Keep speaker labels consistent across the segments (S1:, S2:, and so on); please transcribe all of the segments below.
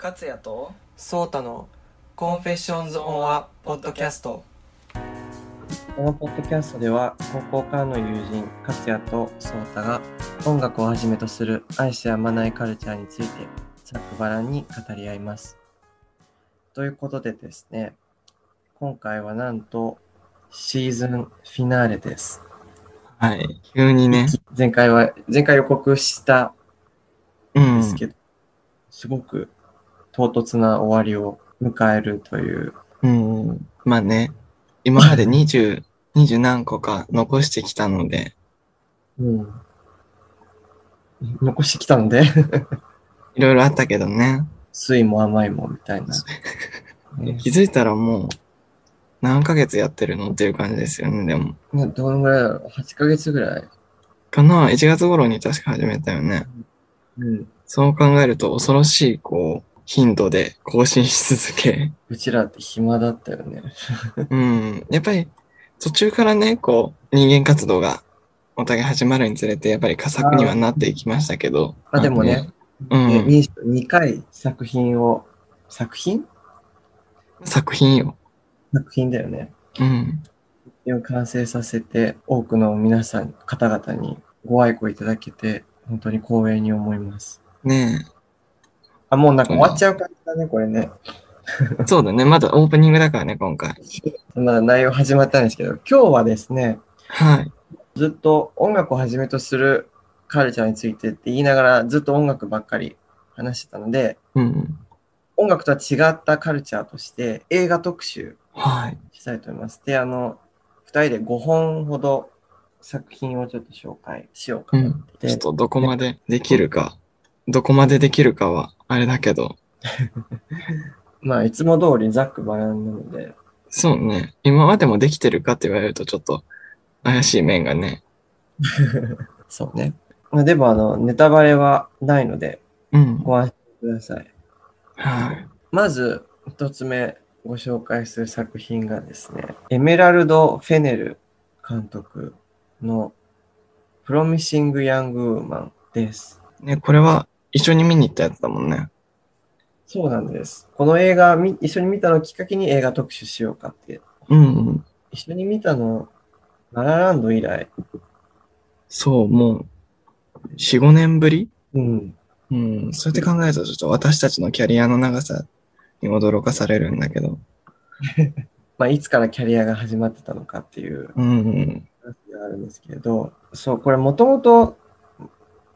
S1: 勝也と
S2: ソータの Confessions on a Podcast
S3: このポッドキャストでは高校からの友人勝也と颯太が音楽をはじめとする愛してやまないカルチャーについてざっくばらんに語り合います。ということでですね今回はなんとシーズンフィナーレです。
S2: はい。急にね。
S3: 前回は前回予告した
S2: うんん
S3: ですけど、すごく唐突な終わりを迎えるという
S2: うん。まあね。今まで20、20何個か残してきたので、
S3: うん残してきたので
S2: いろいろあったけどね。
S3: 酸いも甘いもみたいな。ね
S2: 気づいたらもう、何ヶ月やってるのっていう感じですよね、でも。
S3: ねどのぐらいだろう ?8 ヶ月ぐらい。
S2: かな ?1 月頃に確か始めたよね。
S3: うん。
S2: そう考えると恐ろしい、こう、頻度で更新し続け。
S3: うちらって暇だったよね。
S2: うん。やっぱり、途中からね、こう、人間活動がお互い始まるにつれて、やっぱり佳作にはなっていきましたけど。
S3: あ、でもね、
S2: うん
S3: え2回作品を、作品？
S2: 作品よ。
S3: 作品だよね。
S2: うん。
S3: を完成させて、多くの皆さん、方々にご愛顧いただけて、本当に光栄に思います。
S2: ね
S3: あ、もうなんか終わっちゃう感じだね、これね。
S2: え。そうだね。まだオープニングだからね、今回。
S3: まだ内容始まったんですけど、今日はですね、
S2: はい。
S3: ずっと音楽をはじめとするカルチャーについてって言いながら、ずっと音楽ばっかり話してたので、
S2: うん。
S3: 音楽とは違ったカルチャーとして映画特集
S2: はい。
S3: したいと思います。で、あの、二人で5本ほど作品をちょっと紹介しようかなって。
S2: ちょっとどこまでできるか、どこまでできるかは、あれだけど。
S3: まあ、いつも通りざっくばらんなので、
S2: そうね。今までもできてるかって言われるとちょっと怪しい面がね。
S3: そうね。まあ、でも、あの、ネタバレはないので、
S2: うん。
S3: ご安心ください。
S2: はい。
S3: まず、一つ目ご紹介する作品がですね、エメラルド・フェネル監督のプロミシング・ヤング・ウーマンです。
S2: ね、これは一緒に見に行ったやつだもんね。
S3: そうなんです。この映画み、一緒に見たのをきっかけに映画特集しようかって。
S2: うんうん。
S3: 一緒に見たの、ララランド以来。
S2: そう、もう、4、5年ぶり？
S3: うん。
S2: うん。そうやって考えるとちょっと私たちのキャリアの長さに驚かされるんだけど。
S3: まあ、いつからキャリアが始まってたのかっていう
S2: うんうん。
S3: 話があるんですけれど、そう、これもともと、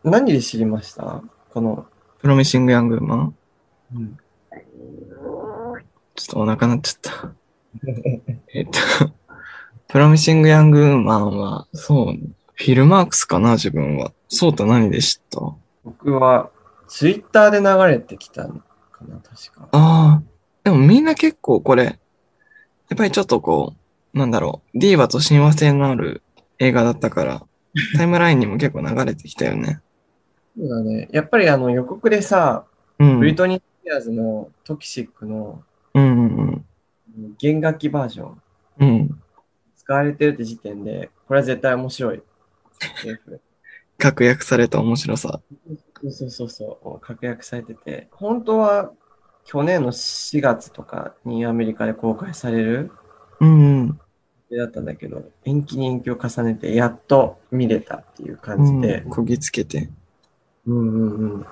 S3: 何で知りました？この、
S2: プロミシング・ヤング・マン
S3: うん、
S2: ちょっとお腹鳴っちゃった。えっと、プロミシング・ヤング・マンは、そう、フィルマークスかな、自分は。そうと何で知った？
S3: 僕は、ツイッターで流れてきたのかな、確か。
S2: ああ、でもみんな結構これ、やっぱりちょっとこう、なんだろう、ディーバと親和性のある映画だったから、タイムラインにも結構流れてきたよね。
S3: そうだね。やっぱりあの予告でさ、
S2: うん。
S3: ブリトニー・スピアーズのトキシックの
S2: うんうん
S3: 弦楽器バージョン
S2: うん。うん。
S3: 使われてるって時点で、これは絶対面白い。
S2: 確約された面白さ。
S3: そうそうそう確約されてて、本当は去年の4月とかにアメリカで公開される
S2: うんうん。
S3: だったんだけど、延期に延期を重ねて、やっと見れたっていう感じで
S2: うん、こぎつけて。
S3: うんうんうん。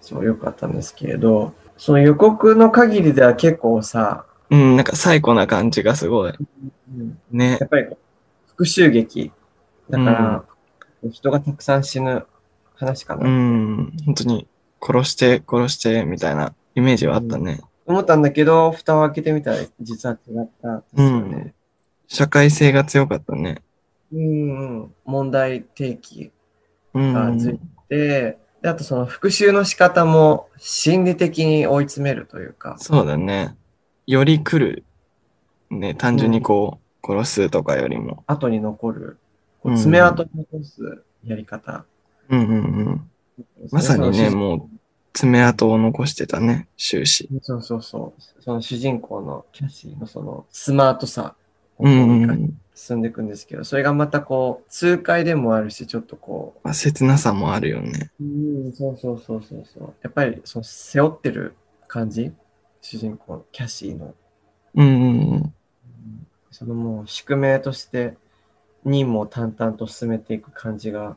S3: そう、よかったんですけれど、その予告の限りでは結構さ、
S2: うん、なんか最高な感じがすごい。ね
S3: や。っぱり復讐劇だから、人がたくさん死ぬ話かな、
S2: うん。本当に殺して殺してみたいなイメージはあったね。
S3: 思ったんだけど、蓋を開けてみたら実は違ったんですよね。
S2: 社会性が強かったね。
S3: うん、うん、問題提起
S2: うん。
S3: がついて、であとその復讐の仕方も心理的に追い詰めるというか、
S2: そうだね。より来る。ね、単純にこう、殺すとかよりも。
S3: 後に残る、爪痕に残すやり方。
S2: うんうんうん。まさにね、もう、爪痕を残してたね、終始。
S3: そうそうそう。その主人公のキャシーのそのスマートさ進んでいくんですけど、それがまたこう、痛快でもあるし、ちょっとこ
S2: まあ、切なさもあるよね。
S3: う、うん、そうそうそうそうそう。やっぱり、その背負ってる感じ主人公のキャシーの。
S2: うんうんうん。
S3: そのもう宿命として任務を淡々と進めていく感じが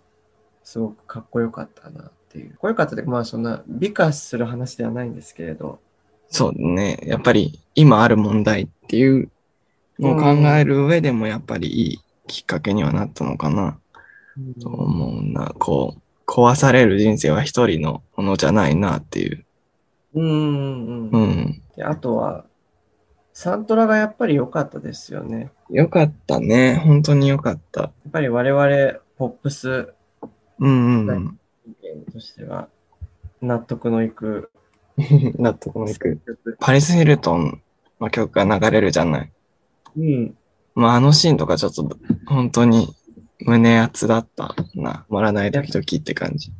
S3: すごくかっこよかったなっていう。かっこよかったで、まあそんな美化する話ではないんですけれど、
S2: そうね。やっぱり今ある問題っていうのを考える上でもやっぱりいいきっかけにはなったのかなと思うな。こう、壊される人生は一人のものじゃないなっていう。
S3: うんうん
S2: う
S3: うん。
S2: ん。
S3: であとは、サントラがやっぱり良かったですよね。
S2: よかったね。本当によかった。
S3: やっぱり我々ポップス
S2: うんうんうん。
S3: 人間としては納得のいく
S2: 納得のいく。
S3: 曲。
S2: パリス・ヒルトンの曲が流れるじゃない。
S3: うん。
S2: まああのシーンとかちょっと本当に胸熱だったな。終わらない時々って感じ。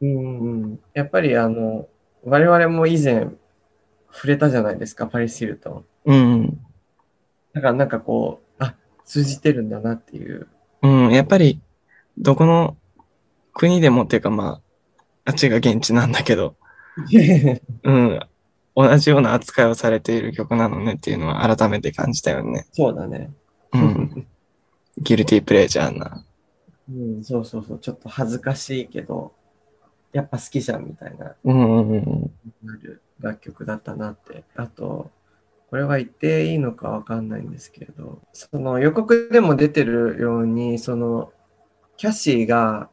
S3: うんうん。やっぱりあの、我々も以前触れたじゃないですか、パリス・ヒルトン。
S2: うんうん。
S3: だからなんかこう、あ、通じてるんだなっていう。
S2: うん、やっぱり、どこの国でもっていうかまあ、あっちが現地なんだけど、うん、同じような扱いをされている曲なのねっていうのは改めて感じたよね。
S3: そうだね。
S2: うん。ギルティープレジャーな。
S3: うん、そうそうそう。ちょっと恥ずかしいけど、やっぱ好きじゃんみたいな、
S2: うんうんうん。
S3: なる楽曲だったなって。あと、これは言っていいのかわかんないんですけれど、その予告でも出てるように、その、キャシーが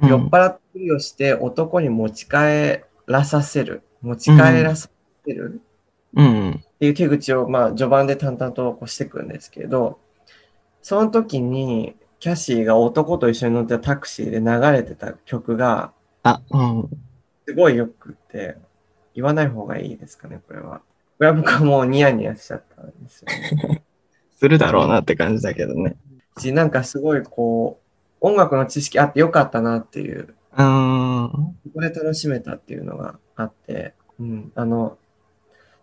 S2: うん
S3: 酔っ払ってをして男に持ち帰らさせる。持ち帰らさせる。
S2: うん。
S3: っていう手口を、まあ、序盤で淡々とこうしていくんですけど、その時に、キャシーが男と一緒に乗ってたタクシーで流れてた曲が、
S2: あ、うん。
S3: すごいよくって、言わない方がいいですかね、これは。これは僕はもうニヤニヤしちゃったんですよね。
S2: するだろうなって感じだけどね。
S3: し、なんかすごいこう、音楽の知識あってよかったなっていう、
S2: うーん。
S3: ここで楽しめたっていうのがあって、うん、あの、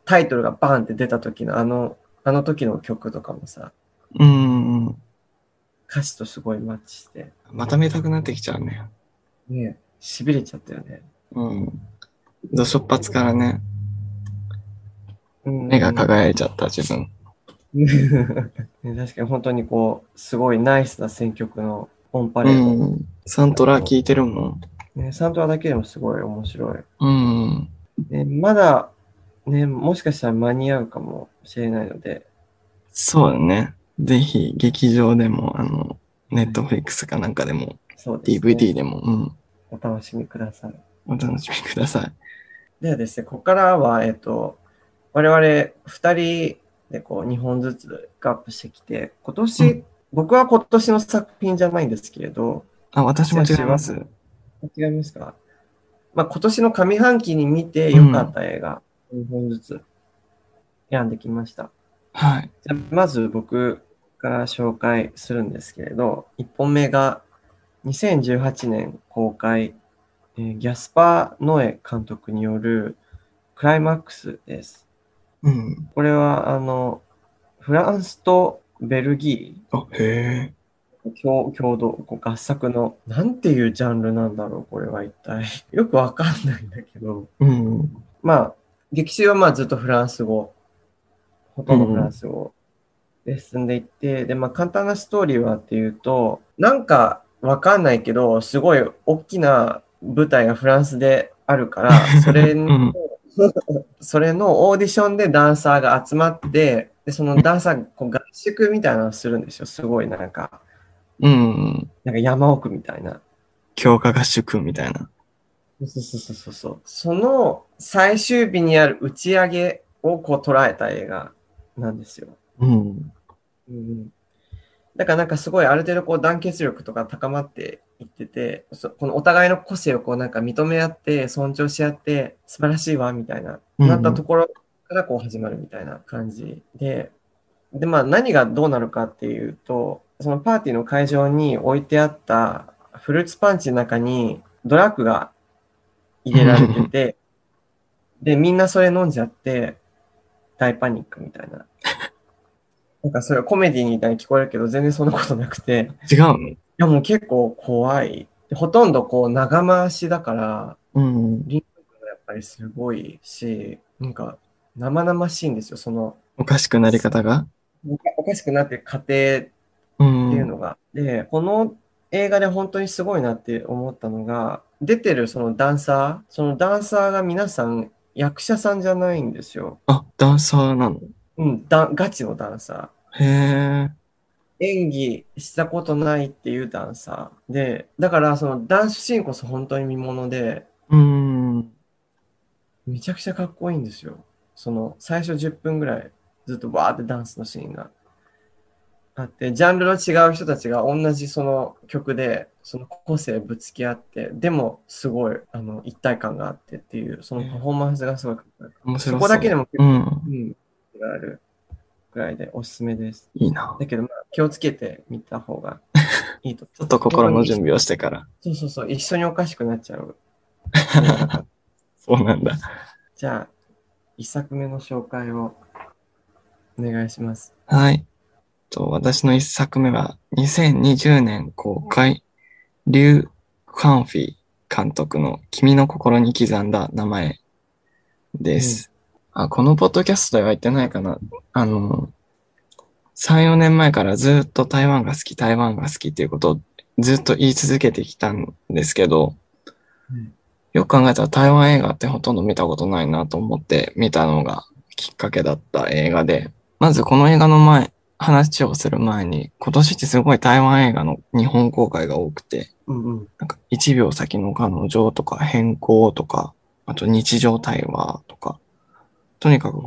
S3: タイトルがバーンって出た時のあの、あの時の曲とかもさ、
S2: うん。
S3: 歌詞とすごいマッチして、
S2: また見たくなってきちゃうね。
S3: ね痺れちゃったよね。
S2: うん。どしょっぱつからね、
S3: うん
S2: 目が輝いちゃった自分。
S3: ね確かに本当にこう、すごいナイスな選曲のオンパ
S2: う
S3: レード。
S2: ん。サントラ聞いてるもん。
S3: ね、サントラだけでもすごい面白い。
S2: うん。
S3: ね、まだ、ね、もしかしたら間に合うかもしれないので、
S2: そうだね。ぜひ、劇場でも、あの、ネットフリックスかなんかでも、
S3: そうです、ね。
S2: DVD でも、うん。
S3: お楽しみください。
S2: お楽しみください。
S3: ではですね、ここからは、えっと、我々二人でこう、2本ずつアップしてきて、今年、
S2: うん
S3: 僕は今年の作品じゃないんですけれど、
S2: あ、私も違います。
S3: 違いますか？まあ、今年の上半期に見て良かった映画、2本ずつ選んできました。
S2: はい。
S3: じゃあまず僕から紹介するんですけれど、1本目が2018年公開、えーギャスパー・ノエ監督によるクライマックスです。
S2: うん。
S3: これは、あの、フランスとベルギ
S2: あ、へえ。
S3: ー共共同こう合作の、なんていうジャンルなんだろう、これは一体。よくわかんないんだけど、
S2: うん。
S3: まあ、劇中はまあずっとフランス語、ほとんどフランス語で進んでいって、で、まあ簡単なストーリーはっていうと、なんかわかんないけど、すごい大きな舞台がフランスであるから、それの、
S2: うん
S3: それのオーディションでダンサーが集まって、で、そのダンサーがこう合宿みたいなのをするんですよ。すごいなんか、
S2: うん。
S3: なんか山奥みたいな。
S2: 強化合宿みたいな。
S3: そうそうそうそうそう。その最終日にある打ち上げをこう捉えた映画なんですよ。
S2: うん。
S3: うん、だからなんかすごいある程度こう団結力とか高まっていってて、そこのお互いの個性をこうなんか認め合って尊重し合って素晴らしいわみたいな、
S2: うん
S3: なったところからこう始まるみたいな感じで、でまあ何がどうなるかっていうと、そのパーティーの会場に置いてあったフルーツパンチの中にドラッグが入れられてて、でみんなそれ飲んじゃって大パニックみたいな。なんかそれはコメディみたいに聞こえるけど、全然そんなことなくて、
S2: 違うの？
S3: いやもう結構怖い。でほとんどこう長回しだから、
S2: うん。
S3: リンクがやっぱりすごいし、なんか生々しいんですよ、その、
S2: おかしくなり方が？
S3: おかしくなってる過程いうのが。で、この映画で本当にすごいなって思ったのが、出てるそのダンサー、そのダンサーが皆さん役者さんじゃないんですよ。
S2: あ、ダンサーなの？
S3: うん、だガチのダンサー。
S2: へえ。
S3: 演技したことないっていうダンサー。で、だからそのダンスシーンこそ本当に見もので、
S2: うん。
S3: めちゃくちゃかっこいいんですよ。その最初10分ぐらいずっとバーってダンスのシーンがあって、ジャンルの違う人たちが同じその曲でその個性ぶつけ合って、でもすごいあの一体感があってっていう、そのパフォーマンスがすごいかっこそこだけでも結構、
S2: うん。
S3: うん、があるぐらいでおすすめです。
S2: いいな。
S3: だけど、まあ、気をつけて見た方が いいと。
S2: ちょっと心の準備をしてから。
S3: そうそうそう、一緒におかしくなっちゃう。
S2: そうなんだ。
S3: じゃあ、一作目の紹介をお願いします。
S2: はい。と私の一作目は2020年公開、リュウ・カンフィ監督の君の心に刻んだ名前です。あ、このポッドキャストでは言ってないかな。あの、3、4年前からずっと台湾が好き、台湾が好きっていうことをずっと言い続けてきたんですけど、
S3: うん
S2: よく考えたら台湾映画ってほとんど見たことないなと思って見たのがきっかけだった映画で、まずこの映画の前、話をする前に、今年ってすごい台湾映画の日本公開が多くて、
S3: うんうん。
S2: なんか1秒先の彼女とか変更とか、あと日常対話とか、とにかく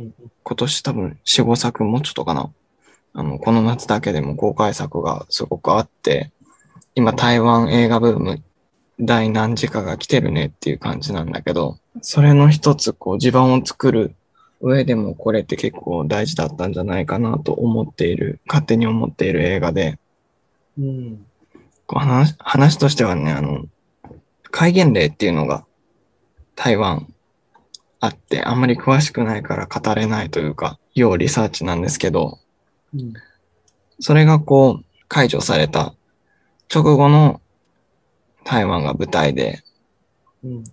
S2: 今年多分4、5作もうちょっとかな。あの、この夏だけでも公開作がすごくあって、今台湾映画ブーム第何次かが来てるねっていう感じなんだけど、それの一つこう地盤を作る上でもこれって結構大事だったんじゃないかなと思っている、勝手に思っている映画で、
S3: うん。
S2: こう話、話としてはね、あの、戒厳令っていうのが台湾あって、あんまり詳しくないから語れないというか、要リサーチなんですけど、
S3: うん。
S2: それがこう、解除された直後の台湾が舞台で、
S3: うん。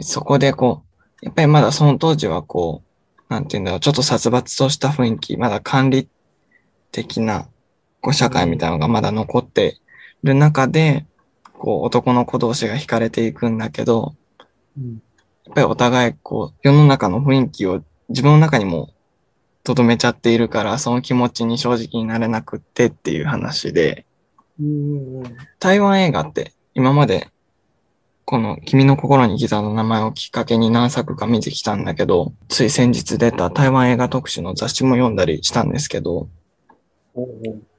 S2: そこでこう、やっぱりまだその当時はこう、なんていうんだろう、ちょっと殺伐とした雰囲気、まだ管理的な、こう、社会みたいなのがまだ残ってる中で、こう、男の子同士が惹かれていくんだけど、
S3: うん。
S2: やっぱりお互い、こう、世の中の雰囲気を自分の中にも留めちゃっているから、その気持ちに正直になれなくってっていう話で、
S3: うん。
S2: 台湾映画って今までこの君の心に刻んだ名前をきっかけに何作か見てきたんだけど、つい先日出た台湾映画特集の雑誌も読んだりしたんですけど、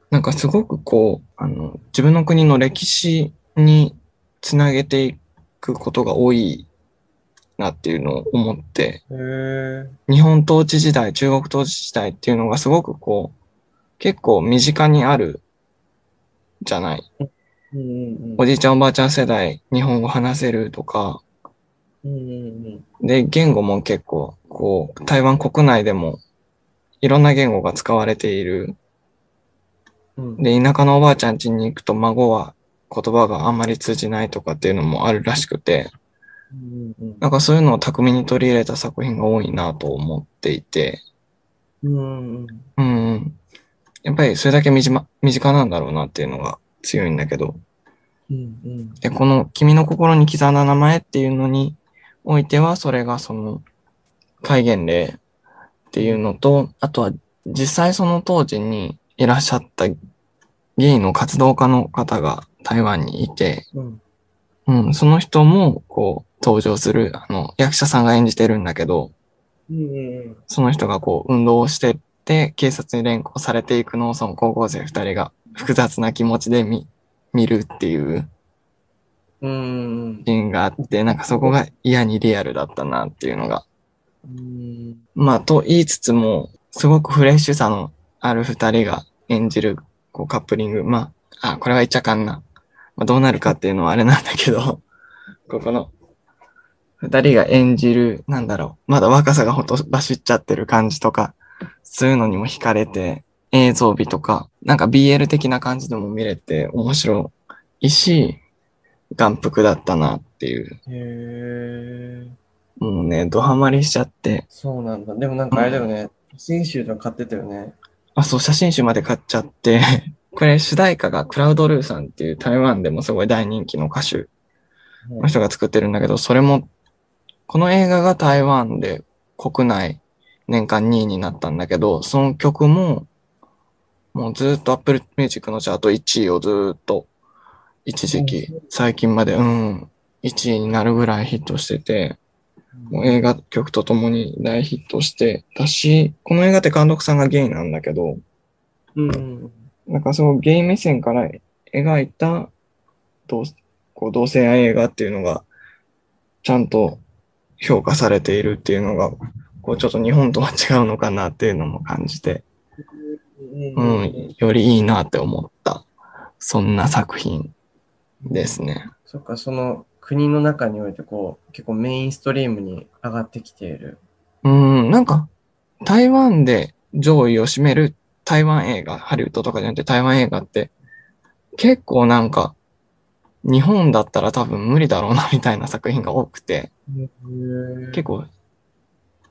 S2: なんかすごくこう、あの、自分の国の歴史につなげていくことが多いなっていうのを思って。日本統治時代、中国統治時代っていうのがすごくこう、結構身近にあるじゃない。
S3: うんうん
S2: おじいちゃんおばあちゃん世代、日本語話せるとか、
S3: うん。うん
S2: で、言語も結構、こう、台湾国内でも、いろんな言語が使われている。
S3: うん。
S2: で、田舎のおばあちゃん家に行くと孫は言葉があんまり通じないとかっていうのもあるらしくて、
S3: うんうん
S2: なんかそういうのを巧みに取り入れた作品が多いなと思っていて、
S3: うんうん。
S2: うんうん。やっぱりそれだけ身近身近なんだろうなっていうのが強いんだけど、
S3: うんうん。
S2: で、この君の心に刻んだ名前っていうのにおいては、それがその、戒厳令っていうのと、あとは実際その当時にいらっしゃったゲイの活動家の方が台湾にいて、
S3: うん。
S2: うん、その人もこう登場する、あの、役者さんが演じてるんだけど、
S3: うんうん。
S2: その人がこう運動をしてって、警察に連行されていくのをその高校生二人が複雑な気持ちで見、見るっていう
S3: うん
S2: シーンがあって、なんかそこが嫌にリアルだったなっていうのが。
S3: うん。
S2: まあ、と言いつつも、すごくフレッシュさのある二人が演じる、こうカップリング。まあ、あ、これは言っちゃあかんな。まあ、どうなるかっていうのはあれなんだけど、ここの、二人が演じる、なんだろう、まだ若さがほとばしっちゃってる感じとか、そういうのにも惹かれて、映像美とか、なんか BL 的な感じでも見れて面白いし、眼福だったなっていう。
S3: へえ。
S2: もうね、ドハマりしちゃって。
S3: そうなんだ。でもなんかあれだよね。写真集とか買ってたよね。
S2: あ、そう、写真集まで買っちゃって。これ主題歌がクラウドルーさんっていう台湾でもすごい大人気の歌手の人が作ってるんだけど、それも、この映画が台湾で国内年間2位になったんだけど、その曲も、もうずっと Apple Music のチャート1位をずっと、一時期、最近まで、うん、1位になるぐらいヒットしてて、もう映画曲とともに大ヒットしてたし、この映画って監督さんがゲイなんだけど、
S3: うん。
S2: なんかそのゲイ目線から描いた同こう同性愛映画っていうのがちゃんと評価されているっていうのが、こうちょっと日本とは違うのかなっていうのも感じて、うん、よりいいなって思った、そんな作品ですね。
S3: そっか、その国の中においてこう、結構メインストリームに上がってきている。
S2: うん、なんか台湾で上位を占める台湾映画、ハリウッドとかじゃなくて台湾映画って結構なんか日本だったら多分無理だろうなみたいな作品が多くて、結構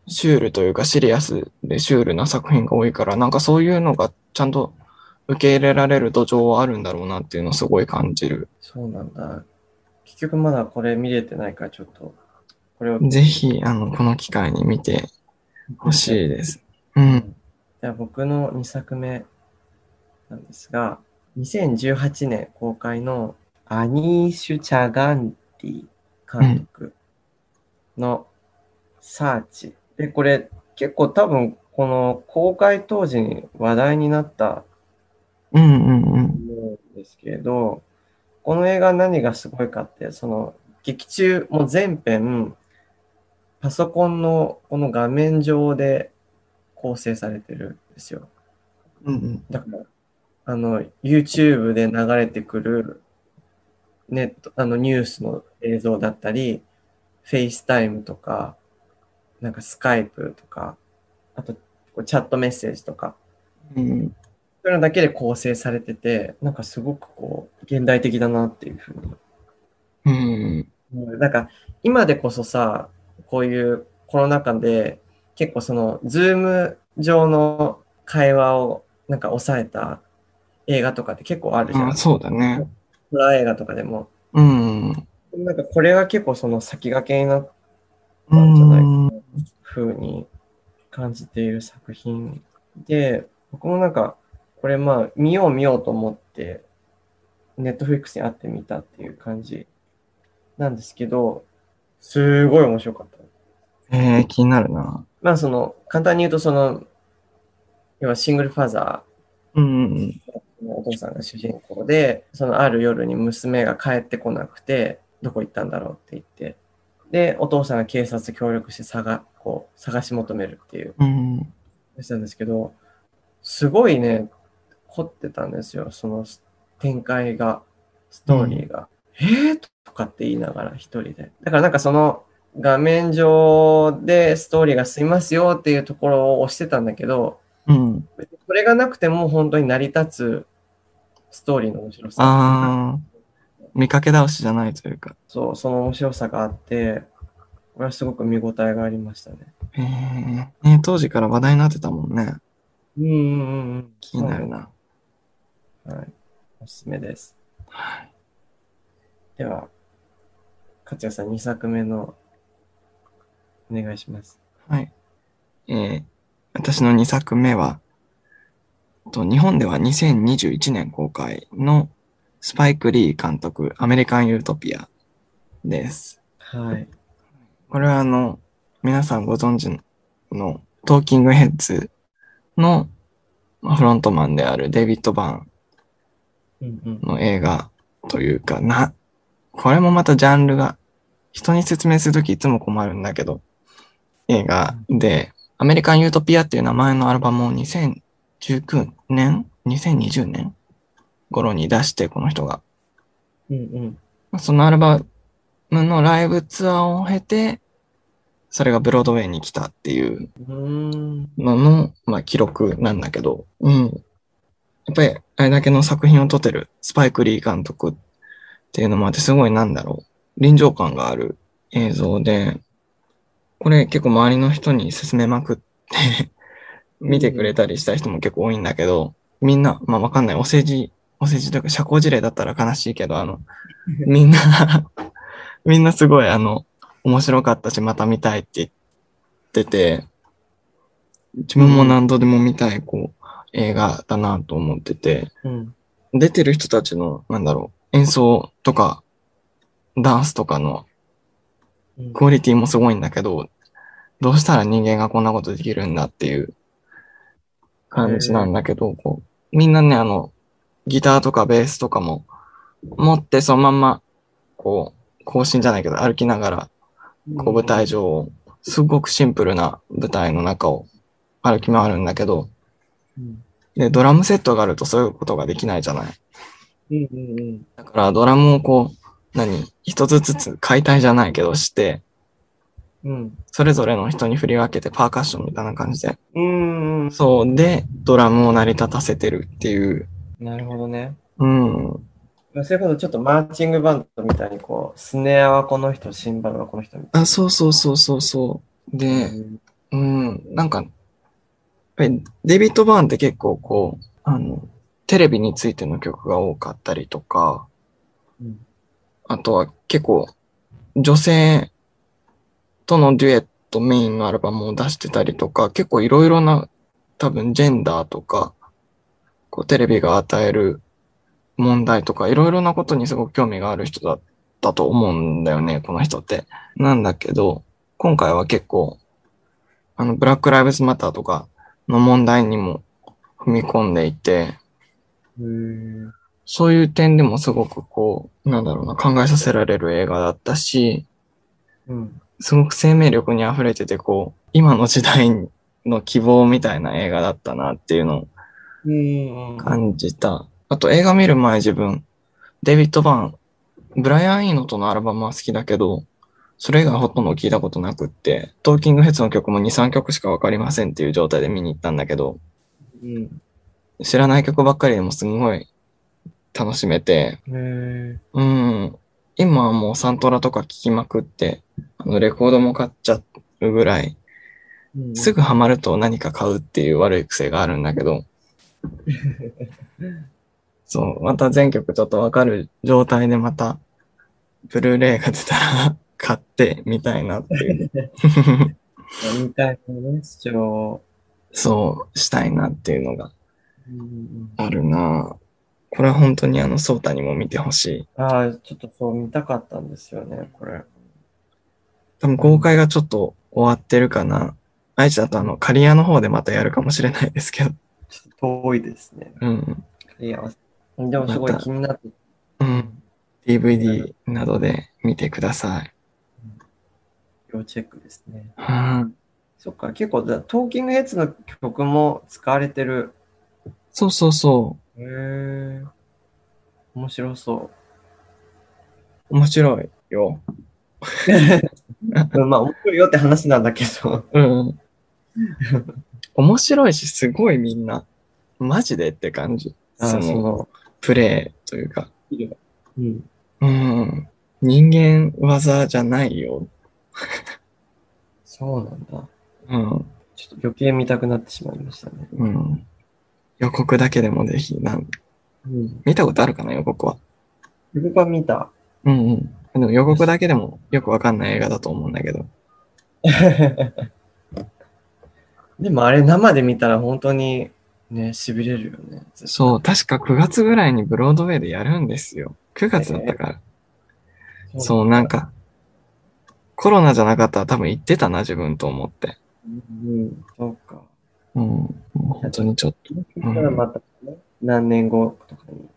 S2: シュールというかシリアスでシュールな作品が多いから、なんかそういうのがちゃんと受け入れられる土壌はあるんだろうなっていうのをすごい感じる。
S3: そうなんだ。結局まだこれ見れてないからちょっと、これを。
S2: ぜひ、あの、この機会に見てほしいです。うん。
S3: じゃあ僕の2作目なんですが、2018年公開のアニーシュ・チャガンディ監督のサーチ。で、これ結構多分この公開当時に話題になった
S2: うんうんうん。
S3: 思うんですけれど、この映画何がすごいかって、その劇中もう全編パソコンのこの画面上で構成されてるんですよ。
S2: うんうん。
S3: だから、あの、YouTube で流れてくるネット、あのニュースの映像だったり、FaceTime とか、なんか Skype とか、あとチャットメッセージとか、
S2: うん
S3: そういうのだけで構成されてて、なんかすごくこう、現代的だなっていうふうに
S2: うん。
S3: うんなんか、今でこそさ、こういうコロナ禍で、結構その、ズーム上の会話をなんか抑えた映画とかって結構あるじゃん。
S2: あそうだね。
S3: ホラー映画とかでも。
S2: うん。
S3: なんかこれが結構その先駆けになった
S2: うん
S3: じゃない
S2: ん。
S3: ふうに感じている作品で、僕もなんか、これまあ見よう見ようと思って、ネットフリックスに会ってみたっていう感じなんですけど、すごい面白かった。
S2: えー、気になるな。
S3: まあその、簡単に言うとその、要はシングルファザ
S2: うんうん
S3: お父さんが主人公で、そのある夜に娘が帰ってこなくて、どこ行ったんだろうって言って、で、お父さんが警察と協力して探こう探し求めるっていう
S2: うん。うん。
S3: したんですけど、すごいね、凝ってたんですよ、その展開が、ストーリーが。えー？とかって言いながら一人で。だからなんかその画面上でストーリーが進みますよっていうところを押してたんだけど、
S2: うん。
S3: それがなくても本当に成り立つストーリーの面白さ。
S2: 見かけ倒しじゃないというか。
S3: そう、その面白さがあって、これはすごく見応えがありましたね。
S2: えー、ね、当時から話題になってたもんね。
S3: うんうんうんうん。
S2: 気になるな。
S3: はい。おすすめです。では、勝也さん2作目のお願いします。
S2: はい。えー、私の2作目は、と日本では2021年公開のスパイク・リー監督、アメリカン・ユートピアです。
S3: はい。
S2: これはあの、皆さんご存知のトーキングヘッズのまあフロントマンであるデイビッド・バーン。の映画というかな、これもまたジャンルが人に説明するときいつも困るんだけど、映画で、アメリカン・ユートピアっていう名前のアルバムを2019年 ?2020 年？頃に出して、この人が。
S3: うんうん。
S2: まあそのアルバムのライブツアーを経て、それがブロードウェイに来たっていう。のの、まあ、記録なんだけど、うん。っぱりあれだけの作品を撮ってるスパイク・リー監督っていうのもあって、すごいなんだろう、臨場感がある映像で、これ結構周りの人に勧めまくって 見てくれたりした人も結構多いんだけど、みんな、まあわかんない、お世辞、お世辞とか社交辞令だったら悲しいけど、あの、みんなみんなすごいあの、面白かったし、また見たいって言ってて、自分も何度でも見たい、こう、映画だなと思ってて、
S3: うん。
S2: 出てる人たちの、なんだろう、演奏とか、ダンスとかの
S3: うん
S2: クオリティもすごいんだけど、どうしたら人間がこんなことできるんだっていう感じなんだけど、こう、みんなね、あの、ギターとかベースとかも持ってそのまんま、こう、更新じゃないけど歩きながら、こう舞台上を、すごくシンプルな舞台の中を歩き回るんだけど、
S3: うん。
S2: で、ドラムセットがあるとそういうことができないじゃない。
S3: うんうんうん。
S2: だからドラムをこう、何一つずつ解体じゃないけどして、
S3: うん。
S2: それぞれの人に振り分けてパーカッションみたいな感じで。
S3: うんうん。
S2: そう。で、ドラムを成り立たせてるっていう。
S3: なるほどね。
S2: うん。
S3: それこそちょっとマーチングバンドみたいにこう、スネアはこの人、シンバルはこの人みたい
S2: あ、そうそうそうそうそう。
S3: な。
S2: で、うん、なんか、えデビッド・バーンって結構こう、あの、テレビについての曲が多かったりとか、
S3: うん
S2: あとは結構、女性とのデュエットメインのアルバムを出してたりとか、結構いろいろな、多分ジェンダーとか、こうテレビが与える問題とか、いろいろなことにすごく興味がある人だったと思うんだよね、この人って。なんだけど、今回は結構、あの、ブラック・ライブズ・マターとかの問題にも踏み込んでいて、
S3: うん。
S2: そういう点でもすごくこう、なんだろうな、考えさせられる映画だったし、
S3: うん。
S2: すごく生命力に溢れてて、こう、今の時代の希望みたいな映画だったなっていうのを
S3: うん。
S2: 感じた。あと映画見る前自分、デビッド・バーン、ブライアン・イーノとのアルバムは好きだけど、それ以外ほとんど聞いたことなくって、トーキングヘッズの曲も2、3曲しかわかりませんっていう状態で見に行ったんだけど、
S3: うん。
S2: 知らない曲ばっかりでもすんごい楽しめて。うん。今はもうサントラとか聴きまくって、あのレコードも買っちゃうぐらい、すぐハマると何か買うっていう悪い癖があるんだけど、そう、また全曲ちょっとわかる状態でまた、ブルーレイが出たら 買ってみたいなっていう。
S3: みたいなね、主張。
S2: そう、したいなっていうのが
S3: うん
S2: あるなこれは本当にあの、ソータにも見てほしい。
S3: ああ、ちょっとそう見たかったんですよね、これ。
S2: 多分公開がちょっと終わってるかな。愛知だとあの、カリアの方でまたやるかもしれないですけど。
S3: 遠いですね。
S2: うん。
S3: いや、でもすごい気になって、
S2: うん。DVD などで見てください。
S3: 要チェックですね。
S2: うん。
S3: そっか、結構だ、トーキングヘッズの曲も使われてる。
S2: そうそうそ
S3: へえ。面白そう。
S2: う。面白いよ。
S3: う んまあ、面白いよって話なんだけど。
S2: うん。面白いし、すごいみんな、マジでって感じ。
S3: あ
S2: その、プレイというか。
S3: うん。
S2: うん。人間技じゃないよ。
S3: そうなんだ。
S2: うん。
S3: ちょっと余計見たくなってしまいましたね。
S2: うん。予告だけでもぜひ、なん、
S3: うん。
S2: 見たことあるかな、予告は？
S3: 僕は見た。
S2: うんうん。でも予告だけでもよくわかんない映画だと思うんだけど。
S3: でもあれ生で見たら本当にね、痺れるよね。
S2: そう、確か9月ぐらいにブロードウェイでやるんですよ。9月だったから。
S3: う
S2: そう、なんか、コロナじゃなかったら多分行ってたな、自分と思って。
S3: うん、そうか。
S2: うん。本当にちょっと。
S3: また、ね何年後とかに。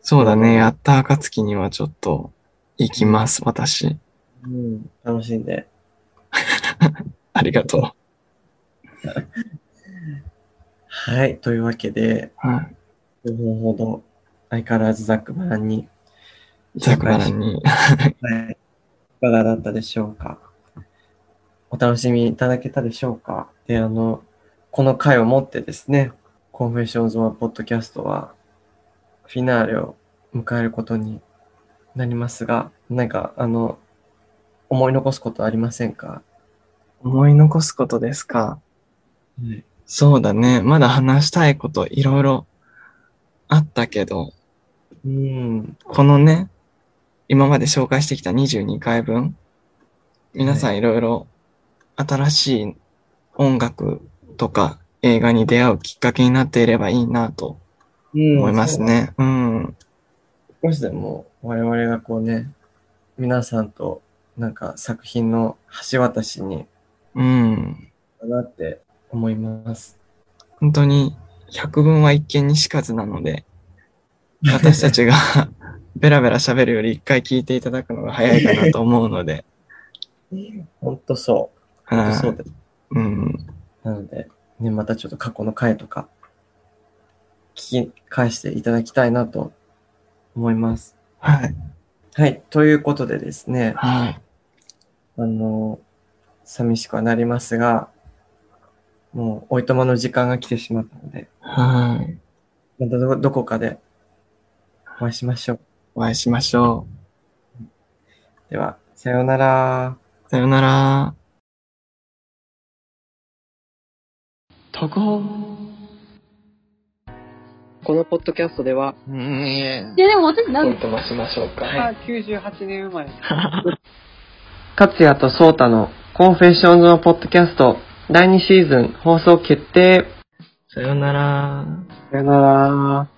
S2: そうだね、やった暁にはちょっと行きます、私。
S3: うん、楽しんで。
S2: ありがとう。
S3: はい。というわけで、
S2: はい。
S3: 5分ほど相変わらずざっくばらんに。
S2: ザクバランに。
S3: はい。いかがだったでしょうか？お楽しみいただけたでしょうか？で、あの、この回をもってですね、 Confessions on Podcast は、フィナーレを迎えることになりますが、なんか、あの、思い残すことありませんか？
S2: 思い残すことですか？
S3: はい。
S2: そうだね。まだ話したいこといろいろあったけど、
S3: うん。
S2: このね、今まで紹介してきた22回分、皆さんいろいろ新しい音楽とか映画に出会うきっかけになっていればいいなと思いますね。うん。
S3: 少しでも我々がこうね、皆さんとなんか作品の橋渡しに
S2: うん。
S3: なって思います。
S2: 本当に百聞は一見にしかずなので、私たちが ベラベラ喋るより一回聞いていただくのが早いかなと思うので、
S3: ほんとそう。ほん
S2: はい
S3: とそうです。
S2: うん。
S3: なので、ね、またちょっと過去の回とか、聞き返していただきたいなと思います。
S2: はい。
S3: はい。ということでですね、
S2: はい。
S3: あの、寂しくはなりますが、もう、おいとまの時間が来てしまったので、
S2: はい。
S3: またどどこかでお会いしましょう。
S2: お会いしましょ
S3: では、さようなら。
S2: う。さよなら。特報。
S3: このポッドキャストでは、
S2: うん、い
S1: や、でも私、なん
S2: ポイント増しましょうか。
S1: あ、98年生まれ。
S3: 勝也とソータの Confessions on a Podcast 第2シーズン放送決定。
S2: さよなら。
S3: さよなら。